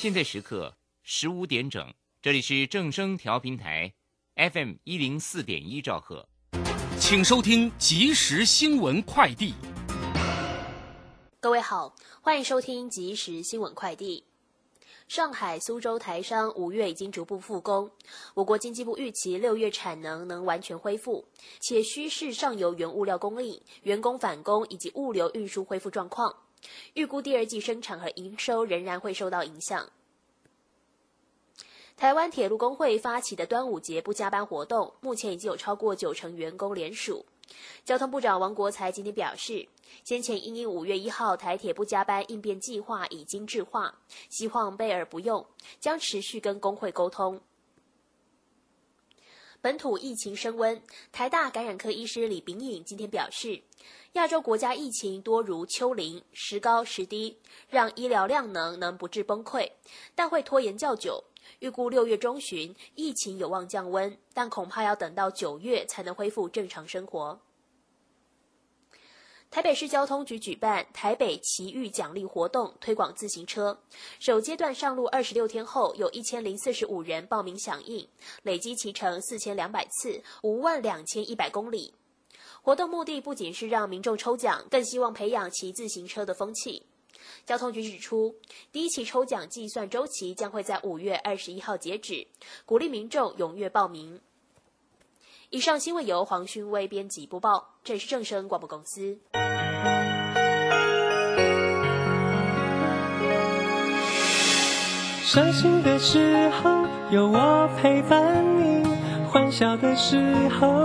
现在时刻十五点整，这里是正声调频台，FM 一零四点一兆赫，请收听即时新闻快递。各位好，欢迎收听即时新闻快递。上海、苏州台商五月已经逐步复工，我国经济部预期六月产能能完全恢复，且需视上游原物料供应、员工返工以及物流运输恢复状况，预估第二季生产和营收仍然会受到影响。台湾铁路工会发起的端午节不加班活动，目前已经有超过九成员工联署。交通部长王国才今天表示，先前因应五月一号台铁不加班应变计划已经制化，希望备而不用，将持续跟工会沟通。本土疫情升温，台大感染科医师李炳颖今天表示，亚洲国家疫情多如丘陵，时高时低，让医疗量能能不致崩溃，但会拖延较久。预估六月中旬疫情有望降温，但恐怕要等到九月才能恢复正常生活。台北市交通局举办台北奇遇奖励活动，推广自行车。首阶段上路二十六天后，有一千零四十五人报名响应，累积骑乘四千两百次，五万两千一百公里。活动目的不仅是让民众抽奖，更希望培养骑自行车的风气。交通局指出，第一期抽奖计算周期将会在五月二十一号截止，鼓励民众踊跃报名。以上新闻由黄勋威编辑播报，这是正声广播公司。伤心的时候有我陪伴你，欢笑的时候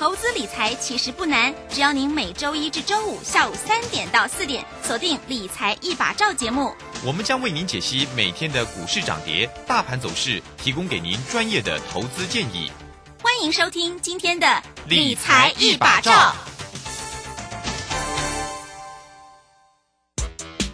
投资理财其实不难，只要您每周一至周五下午三点到四点锁定《理财一把照》节目，我们将为您解析每天的股市涨跌、大盘走势，提供给您专业的投资建议。欢迎收听今天的《理财一把照》。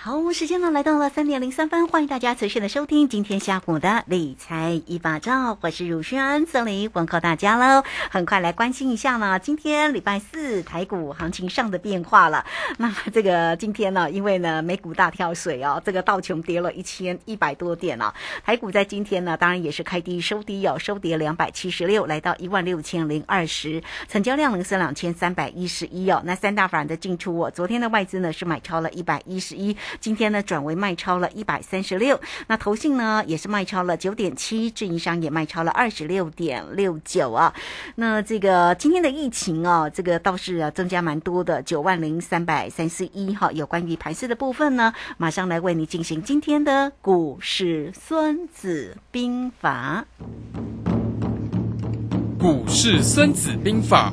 好，时间呢来到了三点零三分，欢迎大家持续的收听今天下午的理财一把照，我是汝轩，这里问候大家喽。很快来关心一下呢，今天礼拜四台股行情上的变化了。那这个今天呢，因为呢美股大跳水哦，这个道琼跌了一千一百多点哦，台股在今天呢，当然也是开低收低哦，收跌两百七十六，来到一万六千零二十，成交量呢是两千三百一十一哦。那三大法人的进出哦，昨天的外资呢是买超了一百一十一。今天呢转为卖超了一百三十六，那投信呢也是卖超了九点七，运营商也卖超了二十六点六九啊。那这个今天的疫情啊，这个倒是啊增加蛮多的，九万零三百三十一哈。有关于盘势的部分呢，马上来为你进行今天的股市孙子兵法。股市孙子兵法。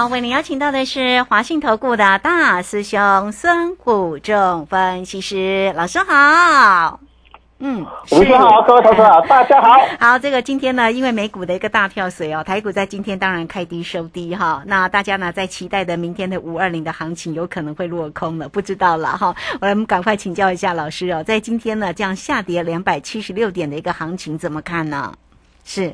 好，为您邀请到的是华信投顾的大师兄孙谷仲分析师老师好。嗯，吴兄好，各位同学好，大家好。好，这个今天呢，因为美股的一个大跳水哦，台股在今天当然开低收低哈。那大家呢在期待的明天的五二零的行情有可能会落空了，不知道了哈。我们赶快请教一下老师哦，在今天呢这样下跌两百七十六点的一个行情怎么看呢？是。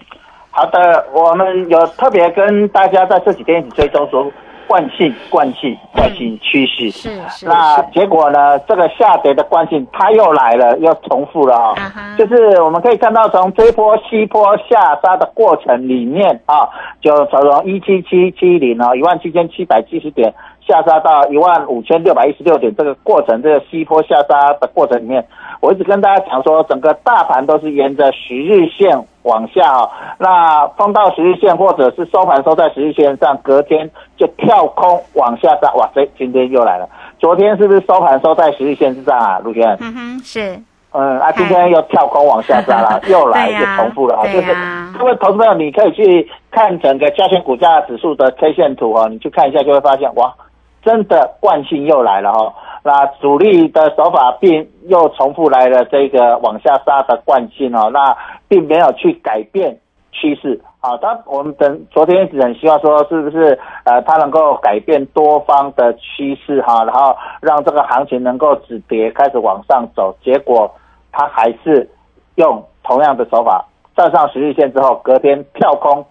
好的，我们有特别跟大家在这几天一起追踪说，惯性、惯性、惯性趋势。是是那结果呢？这个下跌的惯性它又来了，又重复了哈、啊哈就是我们可以看到，从这一波西坡下杀的过程里面啊，就从一七七七零啊，一万七千七百七十点下杀到一万五千六百一十六点，这个过程，这个西坡下杀的过程里面，我一直跟大家讲说，整个大盘都是沿着十日线往下啊，那碰到十日线或者是收盘收在十日线上，隔天就跳空往下杀，哇，这今天又来了。昨天是不是收盘收在十日线之上啊，陆轩？嗯哼，是嗯啊，今天又跳空往下杀了，又来又重复了啊，对就是呀各位投资朋友，你可以去看整个加权股价指数的 K 线图哦，你去看一下就会发现，哇，真的惯性又来了哦。那主力的手法并又重复来了这个往下杀的惯性哦，那并没有去改变趋势啊。当我们等昨天一直很希望说，是不是呃它能够改变多方的趋势哈、然后让这个行情能够止跌开始往上走，结果它还是用同样的手法站上十日线之后，隔天跳空。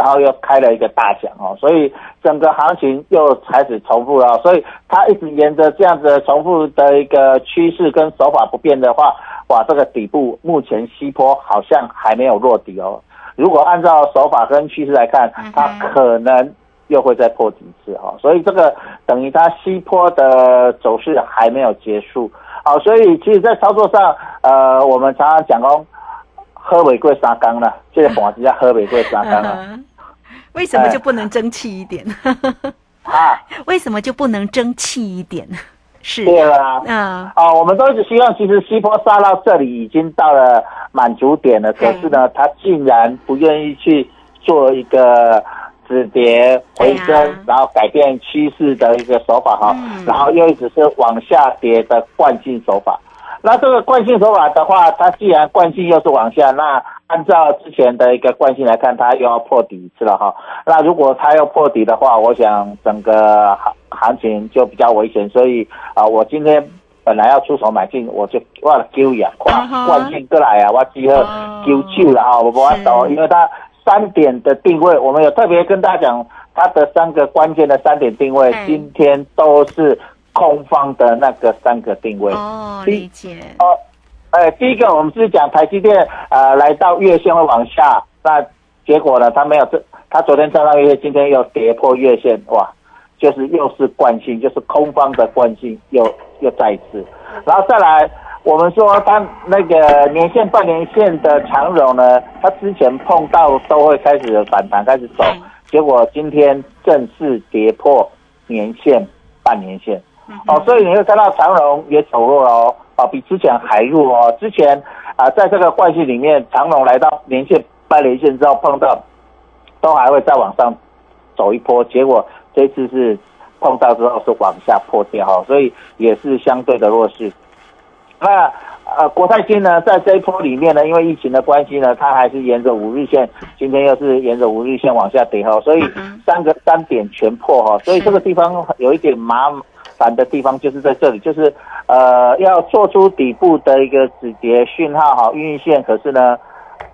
然后又开了一个大奖哦，所以整个行情又开始重复了哦，所以它一直沿着这样子的重复的一个趋势跟手法不变的话，哇，这个底部目前西坡好像还没有落底哦。如果按照手法跟趋势来看，它可能又会再破底一次哈、哦，所以这个等于它西坡的走势还没有结束。好，所以其实，在操作上，呃，我们常常讲哦，喝玫瑰沙缸了，这个盘子叫喝玫瑰沙缸了。嗯为什么就不能争气一点？啊，为什么就不能争气一点？是，对了，嗯，哦，我们都一直希望，其实西坡杀到这里已经到了满足点了，可是呢，他竟然不愿意去做一个止跌回升，啊。然后改变趋势的一个手法哈、嗯。然后又一直是往下跌的惯性手法。那这个惯性手法的话，它既然惯性又是往下，那按照之前的一个惯性来看，它又要破底一次了哈。那如果它要破底的话，我想整个行行情就比较危险，所以啊、我今天本来要出手买进，我就我了丢呀，嗯哼惯性过来啊，我只好哦丢手了哈，我不法走，因为它三点的定位，我们有特别跟大家讲，它的三个关键的三点定位嗯，今天都是空方的那个三个定位。哦，第理解，哦，呃，第一个我们是讲台积电呃来到月线会往下，那结果呢，它没有这，它昨天站上月线，今天又跌破月线，哇，就是又是惯性，就是空方的惯性又又再一次，然后再来。我们说它那个年线、半年线的长荣呢，它之前碰到都会开始反弹，开始走，结果今天正式跌破年线、半年线。哦，所以你会看到长荣也走弱了哦，啊，比之前还弱哦。之前啊，在这个惯性里面，长荣来到连线、半连线之后碰到，都还会再往上走一波，结果这次是碰到之后是往下破掉哈，所以也是相对的弱势。那呃，国泰金呢，在这一波里面呢，因为疫情的关系呢，它还是沿着五日线，今天又是沿着五日线往下跌哈，所以三个三点全破哈，所以这个地方有一点麻烦的地方就是在这里，就是呃要做出底部的一个止跌讯号哈，运线，可是呢，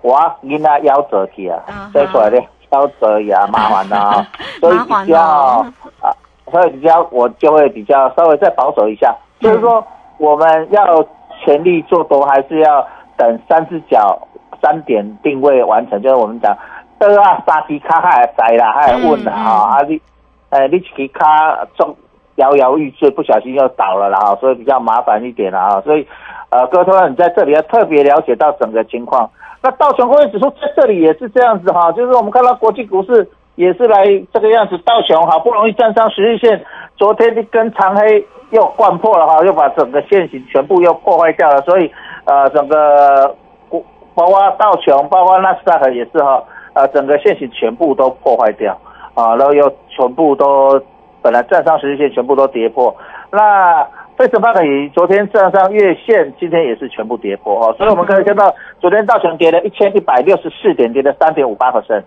哇，因那夭折体啊再出来的夭折也麻烦了 啊，所以比较哦啊，所以比较我就会比较稍微再保守一下，就是说我们要全力做多，还是要等三只脚三点定位完成，就是我们讲的啊，三支卡还会栽啦，还会稳啦啊你，呃你一支卡中摇摇欲坠，不小心又倒了啦哈，所以比较麻烦一点啦哈，所以呃，各位同学，你在这里要特别了解到整个情况。那道琼工业指数在这里也是这样子哈，就是我们看到国际股市也是来这个样子，道琼好不容易站上十日线，昨天一根长黑又灌破了哈，又把整个线型全部又破坏掉了，所以呃整个国包括道琼，包括纳斯达克也是哈，呃整个线型全部都破坏掉啊，然后又全部都本来站上十日线全部都跌破，那。费城半导体昨天站上月线，今天也是全部跌破哦，所以我们可以看到，昨天道琼跌了一千一百六十四点，跌了三点五八 percent，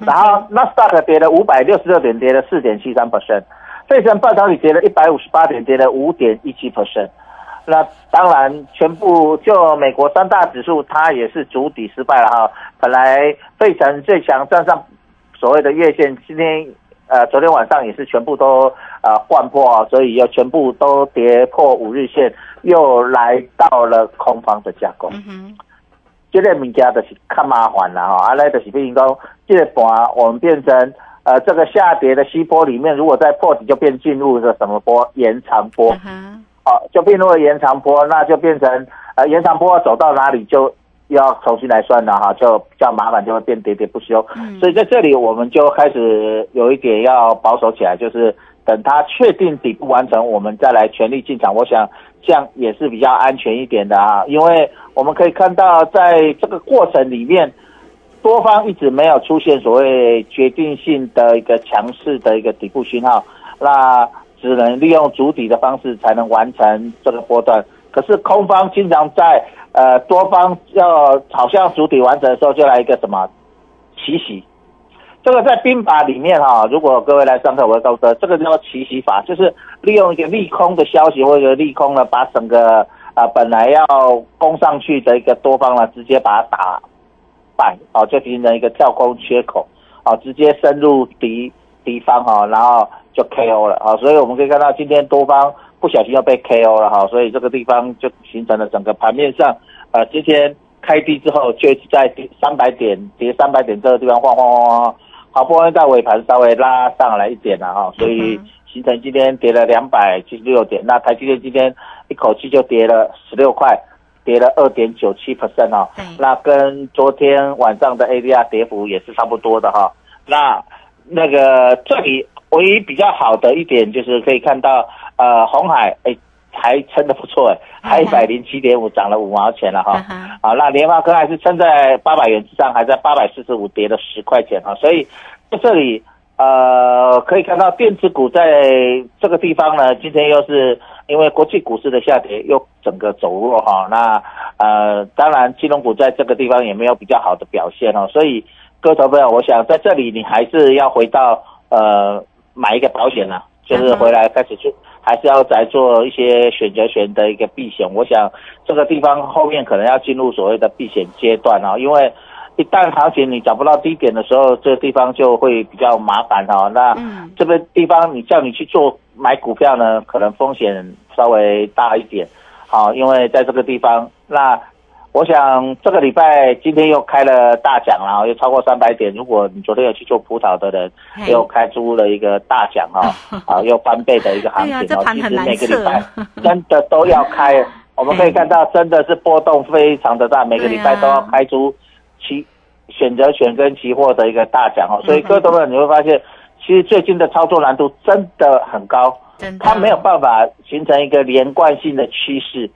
然后纳斯达克跌了五百六十六点，跌了四点七三 percent，费城半导体跌了一百五十八点，跌了五点一七 percent。那当然，全部就美国三大指数，它也是主底失败了哈。本来费城最强站上所谓的月线，今天呃昨天晚上也是全部都呃换破啊，所以又全部都跌破五日线，又来到了空方的架构。嗯哼，这个物件就是看麻烦了哈，啊，来就是比如讲，这个盘我们变成呃这个下跌的西波里面，如果再破底，就变进入了什么波延长波，嗯哼，好、就变入了延长波，那就变成呃延长波走到哪里就要重新来算了哈，就比较麻烦，就会变喋喋不休。嗯所以在这里我们就开始有一点要保守起来，就是等它确定底部完成，我们再来全力进场。我想这样也是比较安全一点的啊，因为我们可以看到在这个过程里面，多方一直没有出现所谓决定性的一个强势的一个底部讯号，那只能利用主底的方式才能完成这个波段。可是空方经常在呃多方要好像主体完成的时候，就来一个什么奇袭。这个在兵法里面哈、如果各位来上课，我会告诉大家，这个叫奇袭法，就是利用一个利空的消息或者利空呢，把整个啊、本来要攻上去的一个多方呢，直接把它打败，哦，就形成一个跳空缺口，哦，直接深入敌敌方哈、然后就 KO 了啊、所以我们可以看到今天多方不小心要被 KO 了哈、所以这个地方就形成了整个盘面上，呃，今天开低之后就在三百点跌三百点这个地方晃晃晃晃，好不容易在尾盘稍微拉上来一点了哈、所以形成今天跌了两百七十六点，那台积电今天一口气就跌了十六块。跌了二点九七 percent 哦，那跟昨天晚上的 ADR 跌幅也是差不多的哈、那那个这里唯一比较好的一点就是可以看到，呃，红海哎还撑得不错哎，还一百零七点五涨了五毛钱了哈。好，那联发科还是撑在八百元之上，还在八百四十五跌了十块钱哈，所以在这里呃可以看到电子股在这个地方呢，今天又是因为国际股市的下跌，又整个走弱哈。那呃，当然金融股在这个地方也没有比较好的表现哦，所以各位投朋友，我想在这里你还是要回到呃买一个保险啊，就是回来开始去，还是要再做一些选择权的一个避险。我想这个地方后面可能要进入所谓的避险阶段啊，因为一旦行情你找不到低点的时候，这个地方就会比较麻烦哈、那嗯这个地方你叫你去做买股票呢，可能风险稍微大一点。好，因为在这个地方，那我想这个礼拜今天又开了大奖了，又超过三百点。如果你昨天有去做葡萄的人，又开出了一个大奖哈，啊，又翻倍的一个行情哦。其实每个礼拜 真的都要开，我们可以看到真的是波动非常的大，每个礼拜都要开出期选择权跟期货的一个大奖哦。所以各位朋友你会发现，其实最近的操作难度真的很高。它没有办法形成一个连贯性的趋势，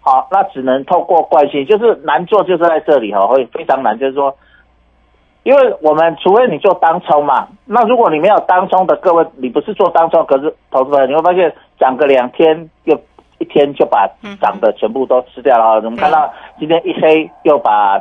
好，那只能透过惯性，就是难做就是在这里哈，会非常难，就是说，因为我们除非你做当冲嘛，那如果你没有当冲的各位，你不是做当冲，可是投资人你会发现涨个两天又一天就把涨的全部都吃掉了哈，我们看到今天一黑又把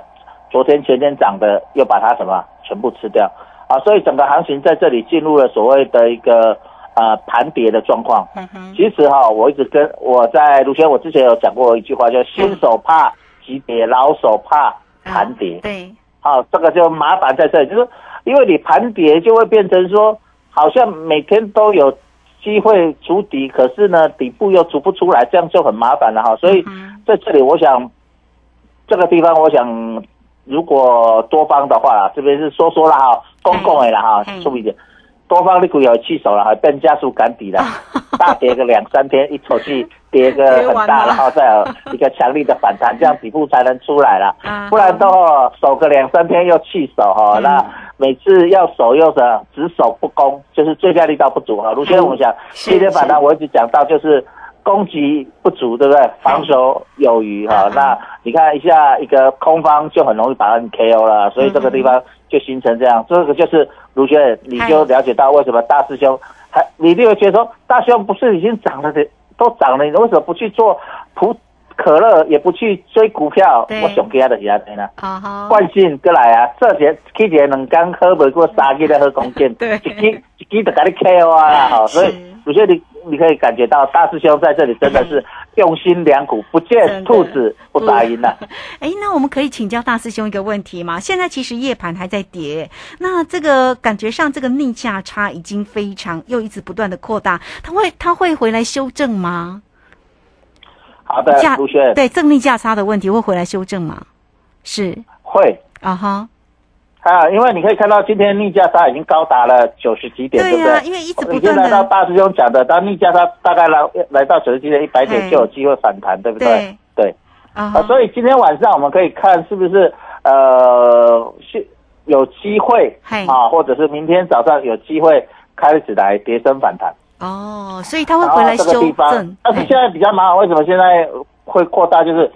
昨天前天涨的又把它什么全部吃掉。啊，所以整个行情在这里进入了所谓的一个呃盘跌的状况。嗯，其实哈、我一直跟我在卢轩，我之前有讲过一句话，叫新手怕急跌，老手怕盘跌。对，好、这个就麻烦在这里，就是因为你盘跌就会变成说，好像每天都有机会筑底，可是呢底部又筑不出来，这样就很麻烦了哈。所以嗯在这里，我想这个地方，我想如果多方的话啦，这边是说说了哈，公共的啦哈嘿，注意点。多方力股有去手了，还变加速赶底了，大跌个两三天，一口气跌个很大，然后再有一个强力的反弹，这样底部才能出来了。啊不然的话，守个两三天又弃守哈、嗯那每次要守又是只守不攻，就是最佳力道不足哈。卢先生，我们讲今天反弹，我一直讲到就是攻击不足，对不对？防守有余哈、嗯那你看一下一个空方就很容易把你 KO 了，所以这个地方就形成这样。这个就是卢先生，你就了解到为什么大师兄还你一定会觉得说，大师兄不是已经涨了的都涨了，你为什么不去做普可乐，也不去追股票？我想给他的是安尼啦。好好，惯性过来啊，这些起一个两工喝不过三支咧喝公斤，对一支一支就给你 KO 啊所以是有些你你可以感觉到大师兄在这里真的是用心良苦，不见兔子不打鹰啊。哎，那我们可以请教大师兄一个问题吗？现在其实夜盘还在跌，那这个感觉上这个逆价差已经非常又一直不断的扩大，它会它会回来修正吗？好的，价卢轩对正逆价差的问题会回来修正吗？是会啊哈，啊，因为你可以看到今天逆价差已经高达了九十几点，对不对？因为一直不你断地现在到大师兄讲的，当逆价差大概来来到九十几点、一百点就有机会反弹，对不对？对对。啊，啊，所以今天晚上我们可以看是不是呃是有机会啊，或者是明天早上有机会开始来跌升反弹。哦，所以它会回来修正，，但是现在比较麻烦，为什么现在会扩大？就是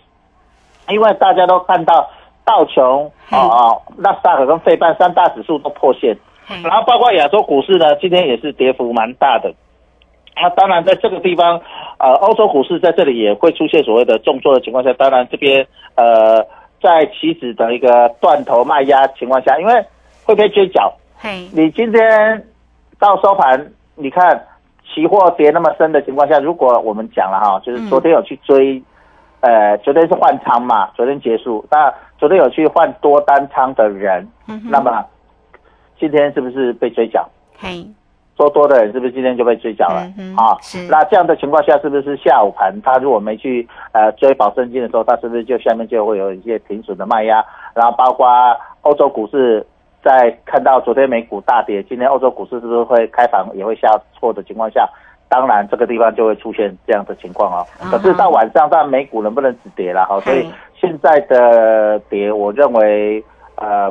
因为大家都看到道琼嘿。啊啊、纳斯达克跟费半三大指数都破线，然后包括亚洲股市呢，今天也是跌幅蛮大的。那当然，在这个地方，呃，欧洲股市在这里也会出现所谓的重挫的情况下，当然这边呃，在期指的一个断头卖压情况下，因为会被追缴，嘿，你今天到收盘，你看期货跌那么深的情况下，如果我们讲了哈，就是昨天有去追，呃，昨天是换仓嘛，昨天结束，那昨天有去换多单仓的人，嗯那么今天是不是被追缴？嘿，做多的人是不是今天就被追缴了、嗯啊是？那这样的情况下，是不是下午盘他如果没去呃追保证金的时候，他是不是就下面就会有一些停损的卖压？然后包括欧洲股市在看到昨天美股大跌，今天欧洲股市是不是会开盘也会下挫的情况下？当然，这个地方就会出现这样的情况哦。可是到晚上，当然美股能不能止跌了哈？所以嘿现在的跌，我认为呃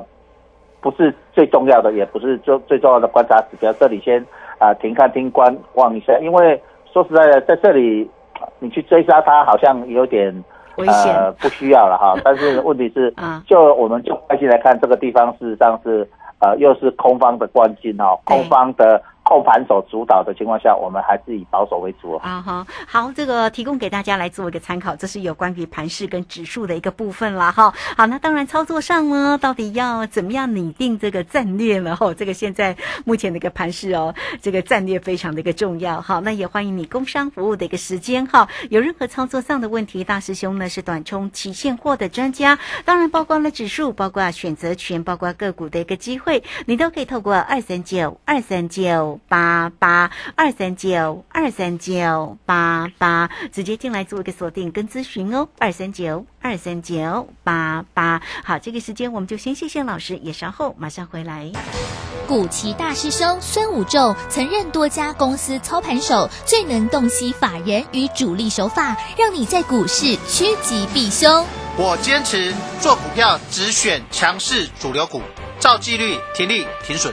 不是最重要的，也不是最最重要的观察指标。这里先啊、呃停看听观望一下，因为说实在的，在这里呃你去追杀它，好像有点呃不需要了哈。但是问题是啊，就我们就关系来看，这个地方事实上是呃又是空方的关键哦，空方的控盘手主导的情况下，我们还是以保守为主。啊哈，好，这个提供给大家来做一个参考，这是有关于盘势跟指数的一个部分了哈。好，那当然操作上呢，到底要怎么样拟定这个战略呢？哈，这个现在目前的一个盘势哦，这个战略非常的一个重要哈。那也欢迎你工商服务的一个时间哈，有任何操作上的问题，大师兄呢是短冲期现货的专家，当然包括了指数，包括选择权，包括个股的一个机会，你都可以透过二三九二三九八八二三九二三九八八直接进来做一个锁定跟咨询哦，二三九二三九八八。好，这个时间我们就先谢谢老师，也稍后马上回来。古奇大师兄孙武仲曾任多家公司操盘手，最能洞悉法人与主力手法，让你在股市趋吉避凶。我坚持做股票只选强势主流股，照纪律停利停损。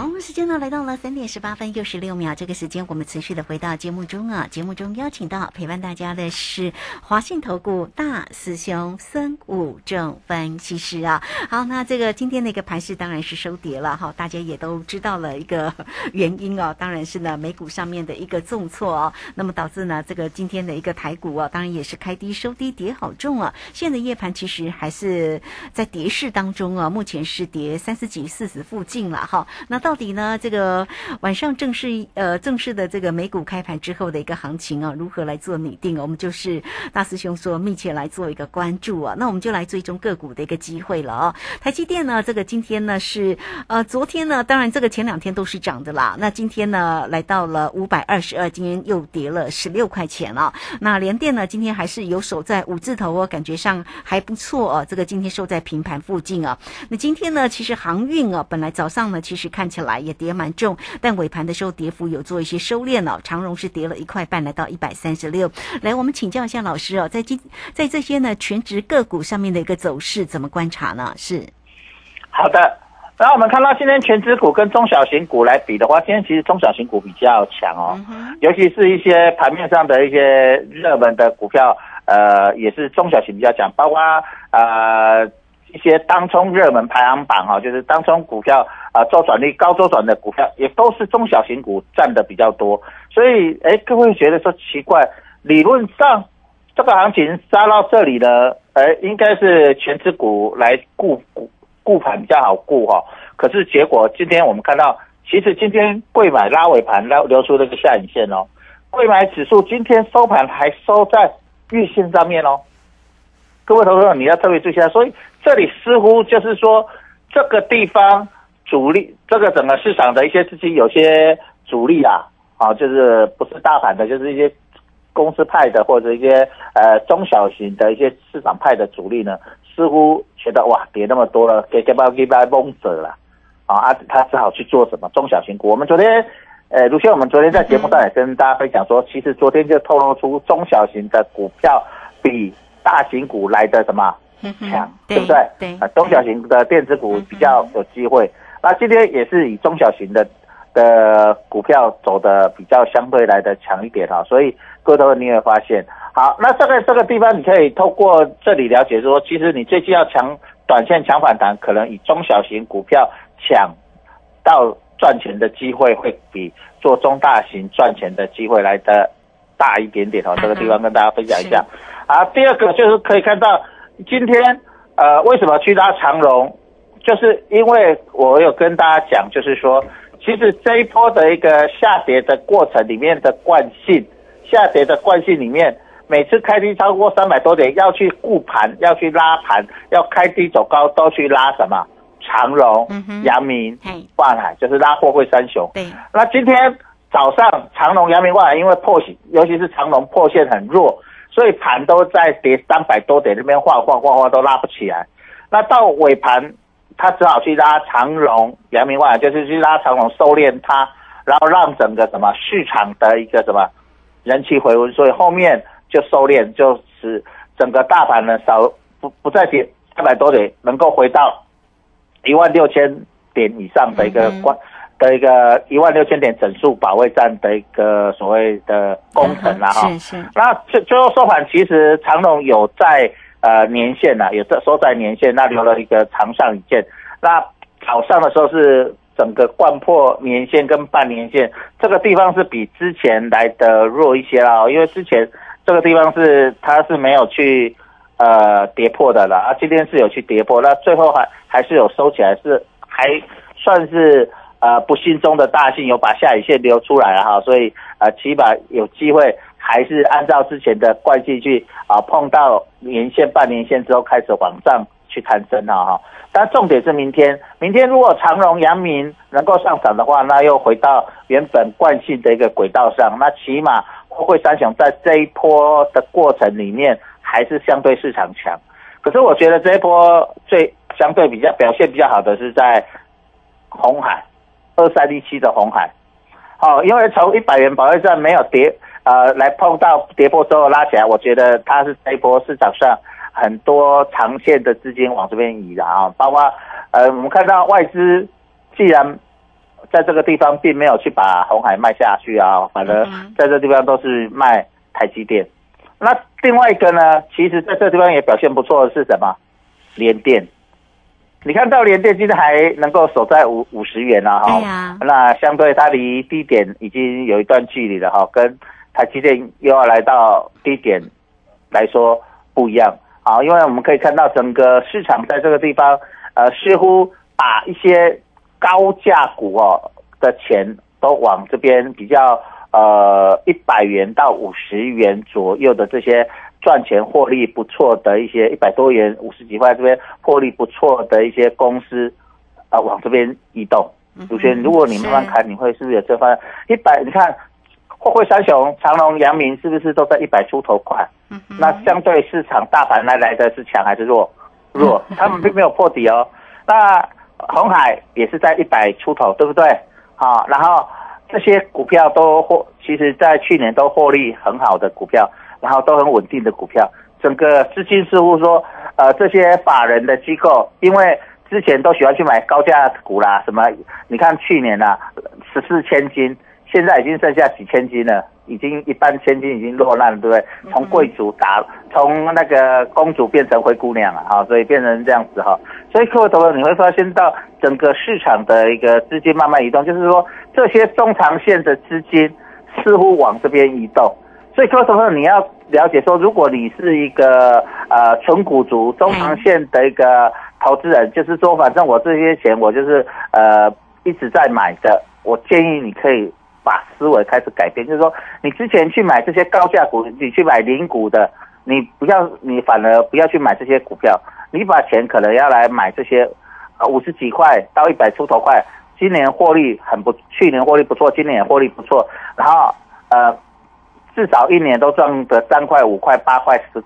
好，时间呢来到了三点十八分又十六秒，这个时间我们持续的回到节目中啊。节目中邀请到陪伴大家的是华信投顾大师兄孙武正分析师啊。好，那这个今天的一个盘势当然是收跌了哈，大家也都知道了一个原因哦，当然是呢美股上面的一个重挫哦，那么导致呢这个今天的一个台股啊，当然也是开低收低，跌好重啊。现在夜盘其实还是在跌势当中啊，目前是跌三十几、四十附近了哈。那到到底呢，这个晚上正式呃正式的这个美股开盘之后的一个行情啊，如何来做拟定？我们就是大师兄说密切来做一个关注啊。那我们就来追踪个股的一个机会了啊。台积电呢，这个今天呢是呃昨天呢，当然这个前两天都是涨的啦。那今天呢来到了五百二十二，今天又跌了十六块钱了。那联电呢，今天还是有守在五字头哦，感觉上还不错哦。这个今天收在平盘附近啊。那今天呢，其实航运啊，本来早上呢，其实看起来也跌蛮重，但尾盘的时候跌幅有做一些收敛了、长荣是跌了一块半，来到一百三十六。来，我们请教一下老师哦，在今在这些呢全职个股上面的一个走势怎么观察呢？是好的，然后我们看到今天全指股跟中小型股来比的话，今天其实中小型股比较强哦，尤其是一些盘面上的一些热门的股票，呃，也是中小型比较强，包括呃一些当冲热门排行榜哈，就是当冲股票啊周转率高周转的股票，也都是中小型股占的比较多。所以，哎，各位觉得说奇怪，理论上这个行情杀到这里呢，哎，应该是全资股来顾顾顾盘比较好顾哈。可是结果今天我们看到，其实今天贵买拉尾盘，流流出这个下影线哦。贵买指数今天收盘还收在月线上面哦。各位投资者，你要特别注意一下，所以这里似乎就是说，这个地方主力，这个整个市场的一些资金有些主力啊，啊，就是不是大盘的，就是一些公司派的或者一些呃中小型的一些市场派的主力呢，似乎觉得哇跌那么多了，给给把给把蒙走了啊，啊，他只好去做什么中小型股。我们昨天，呃，卢先，我们昨天在节目上也跟大家分享说，其实昨天就透露出中小型的股票比。大型股来的什么强，对不对？对啊，中小型的电子股比较有机会。那今天也是以中小型的的股票走的比较相对来的强一点哈。所以各位你也发现，好，那这个这个地方你可以透过这里了解说，其实你最近要强短线强反弹，可能以中小型股票抢到赚钱的机会会比做中大型赚钱的机会来的大一点点哦。这个地方跟大家分享一下。啊，第二个就是可以看到，今天呃，为什么去拉长龙？就是因为我有跟大家讲，就是说，其实这一波的一个下跌的过程里面的惯性，下跌的惯性里面，每次开低超过三百多点，要去护盘，要去拉盘，要开低走高，都去拉什么？长荣、阳明、万海，就是拉货柜三雄。对。那今天早上长隆、阳明、万因为破线，尤其是长隆破线很弱。所以盘都在跌三百多点，那边晃晃晃晃都拉不起来。那到尾盘，他只好去拉长龙、阳明万，就是去拉长龙收敛它，然后让整个什么市场的一个什么人气回温，所以后面就收敛，就是整个大盘呢少不不再跌三百多点，能够回到一万六千点以上的一个关。的一个一万六千点整数保卫战的一个所谓的工程了哈，是是。那最最后收盘，其实长龙有在呃年线呐，有在收在年线，那留了一个长上影线。那早上的时候是整个贯破年线跟半年线，这个地方是比之前来的弱一些啦，因为之前这个地方是它是没有去呃跌破的了啊，今天是有去跌破，那最后还还是有收起来，是还算是。呃，不幸中的大幸，有把下影线留出来了哈，所以呃，起码有机会还是按照之前的惯性去啊，碰到年线、半年线之后开始往上去攀升了哈。但重点是明天，明天如果长荣、阳明能够上涨的话，那又回到原本惯性的一个轨道上，那起码货柜三雄在这一波的过程里面还是相对市场强。可是我觉得这一波最相对比较表现比较好的是在红海。二三一七的红海，好，因为从一百元保卫战没有跌，呃，来碰到跌破之后拉起来，我觉得它是这一波市场上很多长线的资金往这边移的啊，包括呃，我们看到外资既然在这个地方并没有去把红海卖下去啊，反而在这地方都是卖台积电。那另外一个呢，其实在这地方也表现不错的是什么？联电。你看到联电今天还能够守在五五十元啊，哈，那相对它离低点已经有一段距离了哈，跟台积电又要来到低点来说不一样啊，因为我们可以看到整个市场在这个地方，呃，似乎把一些高价股哦的钱都往这边比较呃一百元到五十元左右的这些。赚钱获利不错的一些一百多元五十几块这边获利不错的一些公司啊，往这边移动。主持人，如果你慢慢看，你会是不是有这方一百？你看，货柜三雄长隆、阳明是不是都在一百出头块？那相对市场大盘来来的是强还是弱？弱，他们并没有破底哦。那红海也是在一百出头，对不对？好，然后这些股票都获，其实在去年都获利很好的股票。然后都很稳定的股票，整个资金似乎说，呃，这些法人的机构，因为之前都喜欢去买高价股啦，什么？你看去年啊，十四千金，现在已经剩下几千金了，已经一半千金已经落难了，对不对？从贵族打，从那个公主变成灰姑娘了哈，所以变成这样子哈。所以各位朋友，你会发现到整个市场的一个资金慢慢移动，就是说这些中长线的资金似乎往这边移动。所以各位朋友，你要了解说，如果你是一个呃纯股族、中长线的一个投资人，就是说，反正我这些钱我就是呃一直在买的，我建议你可以把思维开始改变，就是说，你之前去买这些高价股，你去买零股的，你不要，你反而不要去买这些股票，你把钱可能要来买这些，呃五十几块到一百出头块，今年获利很不，去年获利不错，今年也获利不错，然后呃。至少一年都赚得三块、五块、八块、十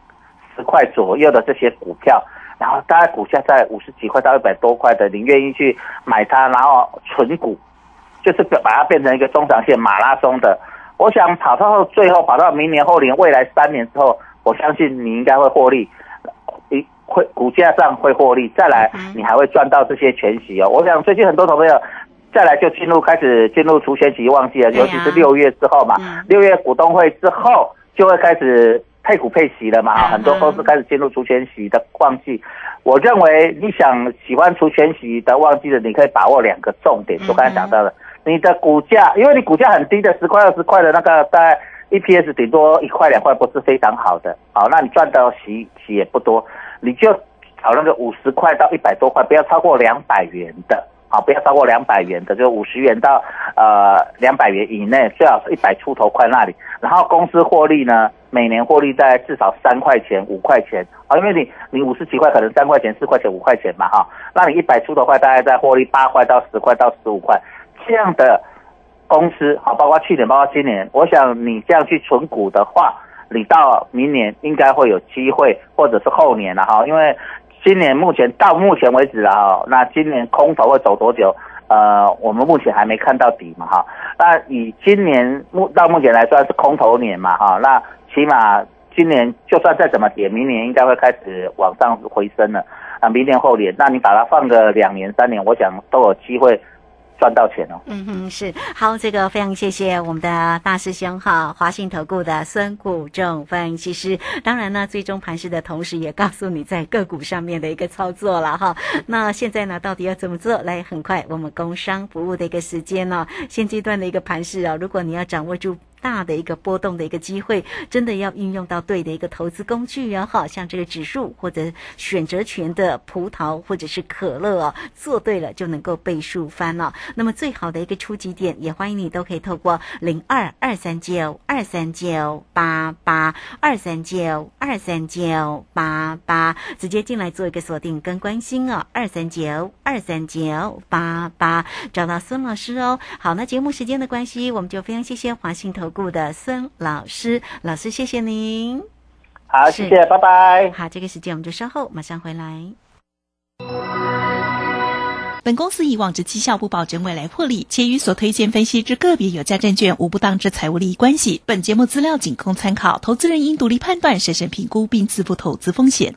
十块左右的这些股票，然后大概股价在五十几块到一百多块的，你愿意去买它，然后存股，就是把它变成一个中长线马拉松的。我想跑到最后，跑到明年后年、未来三年之后，我相信你应该会获利，一会股价上会获利，再来你还会赚到这些全息哦。我想最近很多朋友。再来就进入开始进入除权期旺季了，尤其是六月之后嘛，六月股东会之后就会开始配股配息了嘛，很多公司开始进入除权息的旺季。我认为你想喜欢除权息的旺季的，你可以把握两个重点，我刚才讲到了，你的股价，因为你股价很低的十块二十块的那个，大概 EPS 顶多一块两块，不是非常好的，好，那你赚到息息也不多，你就找那个五十块到一百多块，不要超过两百元的。啊，不要超过两百元的，就五十元到呃两百元以内，最好是一百出头块那里。然后公司获利呢，每年获利在至少三块钱、五块钱啊，因为你你五十几块可能三块钱、四块钱、五块钱嘛哈，那你一百出头块大概在获利八块到十块到十五块这样的公司，好，包括去年、包括今年，我想你这样去存股的话，你到明年应该会有机会，或者是后年了哈，因为。今年目前到目前为止啊，那今年空头会走多久？呃，我们目前还没看到底嘛，哈。那以今年目到目前来算是空头年嘛，哈。那起码今年就算再怎么跌，明年应该会开始往上回升了啊。明年后年，那你把它放个两年三年，我想都有机会。赚到钱哦！嗯哼，是好，这个非常谢谢我们的大师兄哈，华信投顾的孙谷正分析师。当然呢，最终盘势的同时，也告诉你在个股上面的一个操作了哈。那现在呢，到底要怎么做？来，很快我们工商服务的一个时间呢，现阶段的一个盘势啊，如果你要掌握住。大的一个波动的一个机会，真的要运用到对的一个投资工具啊！好像这个指数或者选择权的葡萄或者是可乐哦，做对了就能够倍数翻了。那么最好的一个初级点，也欢迎你都可以透过零二二三九二三九八八二三九二三九八八直接进来做一个锁定跟关心哦，二三九二三九八八找到孙老师哦。好，那节目时间的关系，我们就非常谢谢华信投。顾的孙老师，老师谢谢您。好，谢谢，拜拜。好，这个时间我们就稍后马上回来。本公司以往之绩效不保证未来获利，且与所推荐分析之个别有价证券无不当之财务利益关系。本节目资料仅供参考，投资人应独立判断、审慎评估并自负投资风险。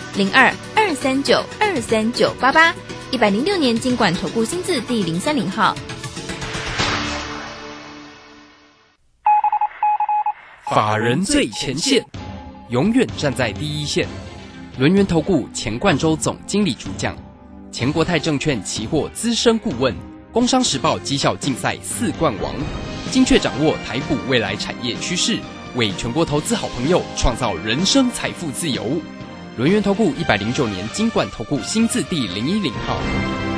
零二二三九二三九八八，一百零六年经管投顾新字第零三零号。法人最前线，永远站在第一线。轮源投顾钱冠洲总经理主讲，前国泰证券期货资深顾问，工商时报绩效竞赛四冠王，精确掌握台股未来产业趋势。为全国投资好朋友创造人生财富自由。轮源投顾一百零九年金管投顾新字第零一零号。